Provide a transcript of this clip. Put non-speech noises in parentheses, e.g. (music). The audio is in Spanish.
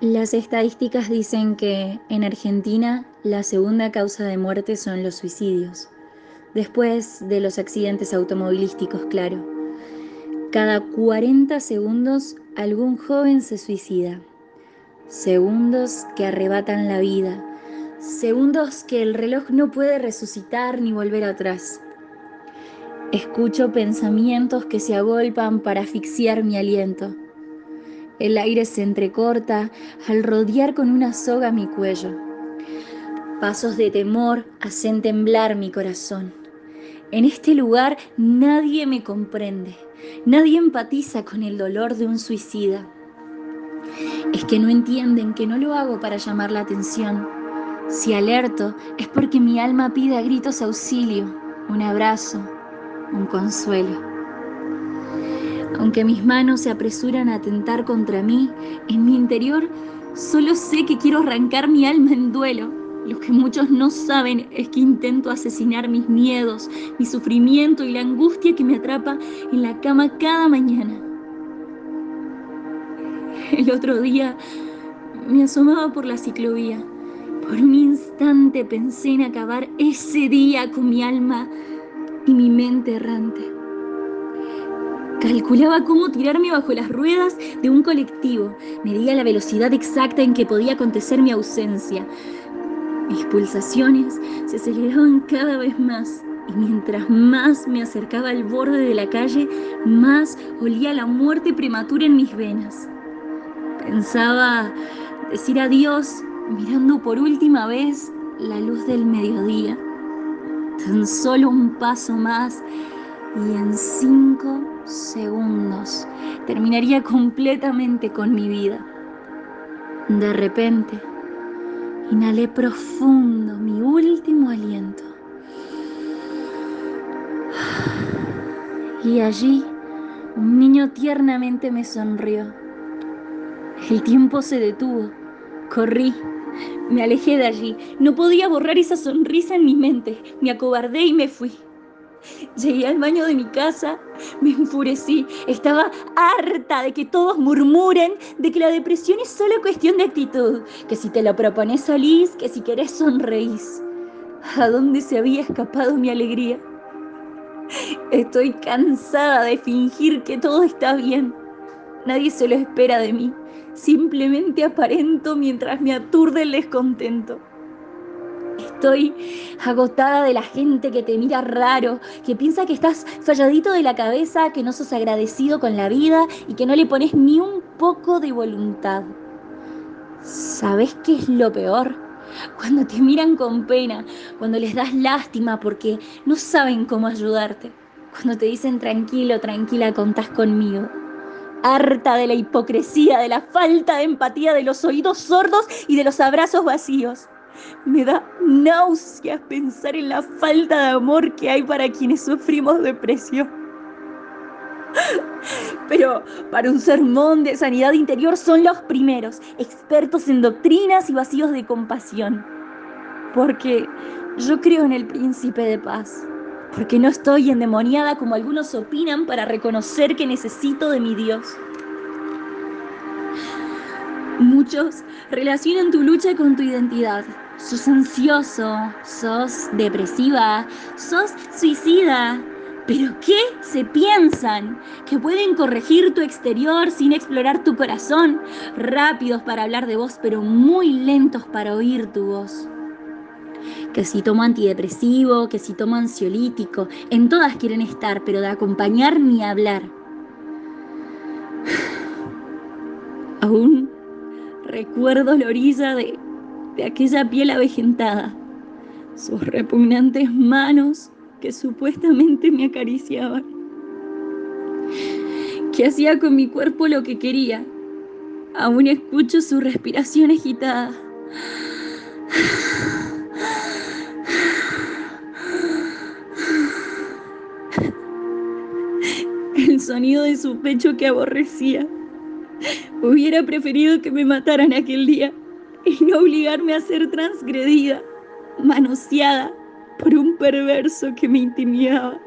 Las estadísticas dicen que en Argentina la segunda causa de muerte son los suicidios, después de los accidentes automovilísticos, claro. Cada 40 segundos algún joven se suicida. Segundos que arrebatan la vida. Segundos que el reloj no puede resucitar ni volver atrás. Escucho pensamientos que se agolpan para asfixiar mi aliento. El aire se entrecorta al rodear con una soga mi cuello. Pasos de temor hacen temblar mi corazón. En este lugar nadie me comprende, nadie empatiza con el dolor de un suicida. Es que no entienden que no lo hago para llamar la atención. Si alerto es porque mi alma pide a gritos auxilio, un abrazo, un consuelo. Aunque mis manos se apresuran a atentar contra mí, en mi interior solo sé que quiero arrancar mi alma en duelo. Lo que muchos no saben es que intento asesinar mis miedos, mi sufrimiento y la angustia que me atrapa en la cama cada mañana. El otro día me asomaba por la ciclovía. Por un instante pensé en acabar ese día con mi alma y mi mente errante. Calculaba cómo tirarme bajo las ruedas de un colectivo. Medía la velocidad exacta en que podía acontecer mi ausencia. Mis pulsaciones se aceleraban cada vez más y mientras más me acercaba al borde de la calle, más olía la muerte prematura en mis venas. Pensaba decir adiós mirando por última vez la luz del mediodía. Tan solo un paso más y en cinco segundos terminaría completamente con mi vida. De repente, inhalé profundo mi último aliento. Y allí un niño tiernamente me sonrió. El tiempo se detuvo. Corrí. Me alejé de allí. No podía borrar esa sonrisa en mi mente. Me acobardé y me fui. Llegué al baño de mi casa, me enfurecí, estaba harta de que todos murmuren de que la depresión es solo cuestión de actitud, que si te lo propones salís, que si querés sonreís. ¿A dónde se había escapado mi alegría? Estoy cansada de fingir que todo está bien. Nadie se lo espera de mí. Simplemente aparento mientras me aturde el descontento. Estoy agotada de la gente que te mira raro, que piensa que estás falladito de la cabeza, que no sos agradecido con la vida y que no le pones ni un poco de voluntad. ¿Sabes qué es lo peor? Cuando te miran con pena, cuando les das lástima porque no saben cómo ayudarte, cuando te dicen tranquilo, tranquila, contás conmigo. Harta de la hipocresía, de la falta de empatía, de los oídos sordos y de los abrazos vacíos. Me da náuseas pensar en la falta de amor que hay para quienes sufrimos depresión. Pero para un sermón de sanidad interior son los primeros, expertos en doctrinas y vacíos de compasión. Porque yo creo en el príncipe de paz. Porque no estoy endemoniada como algunos opinan para reconocer que necesito de mi Dios. Muchos relacionan tu lucha con tu identidad, sos ansioso, sos depresiva, sos suicida. ¿Pero qué se piensan? Que pueden corregir tu exterior sin explorar tu corazón, rápidos para hablar de vos, pero muy lentos para oír tu voz. Que si tomo antidepresivo, que si tomo ansiolítico, en todas quieren estar, pero de acompañar ni hablar. (sighs) Aún recuerdo la orilla de de aquella piel avejentada, sus repugnantes manos que supuestamente me acariciaban, que hacía con mi cuerpo lo que quería. Aún escucho su respiración agitada. El sonido de su pecho que aborrecía. Hubiera preferido que me mataran aquel día y no obligarme a ser transgredida, manoseada por un perverso que me intimidaba.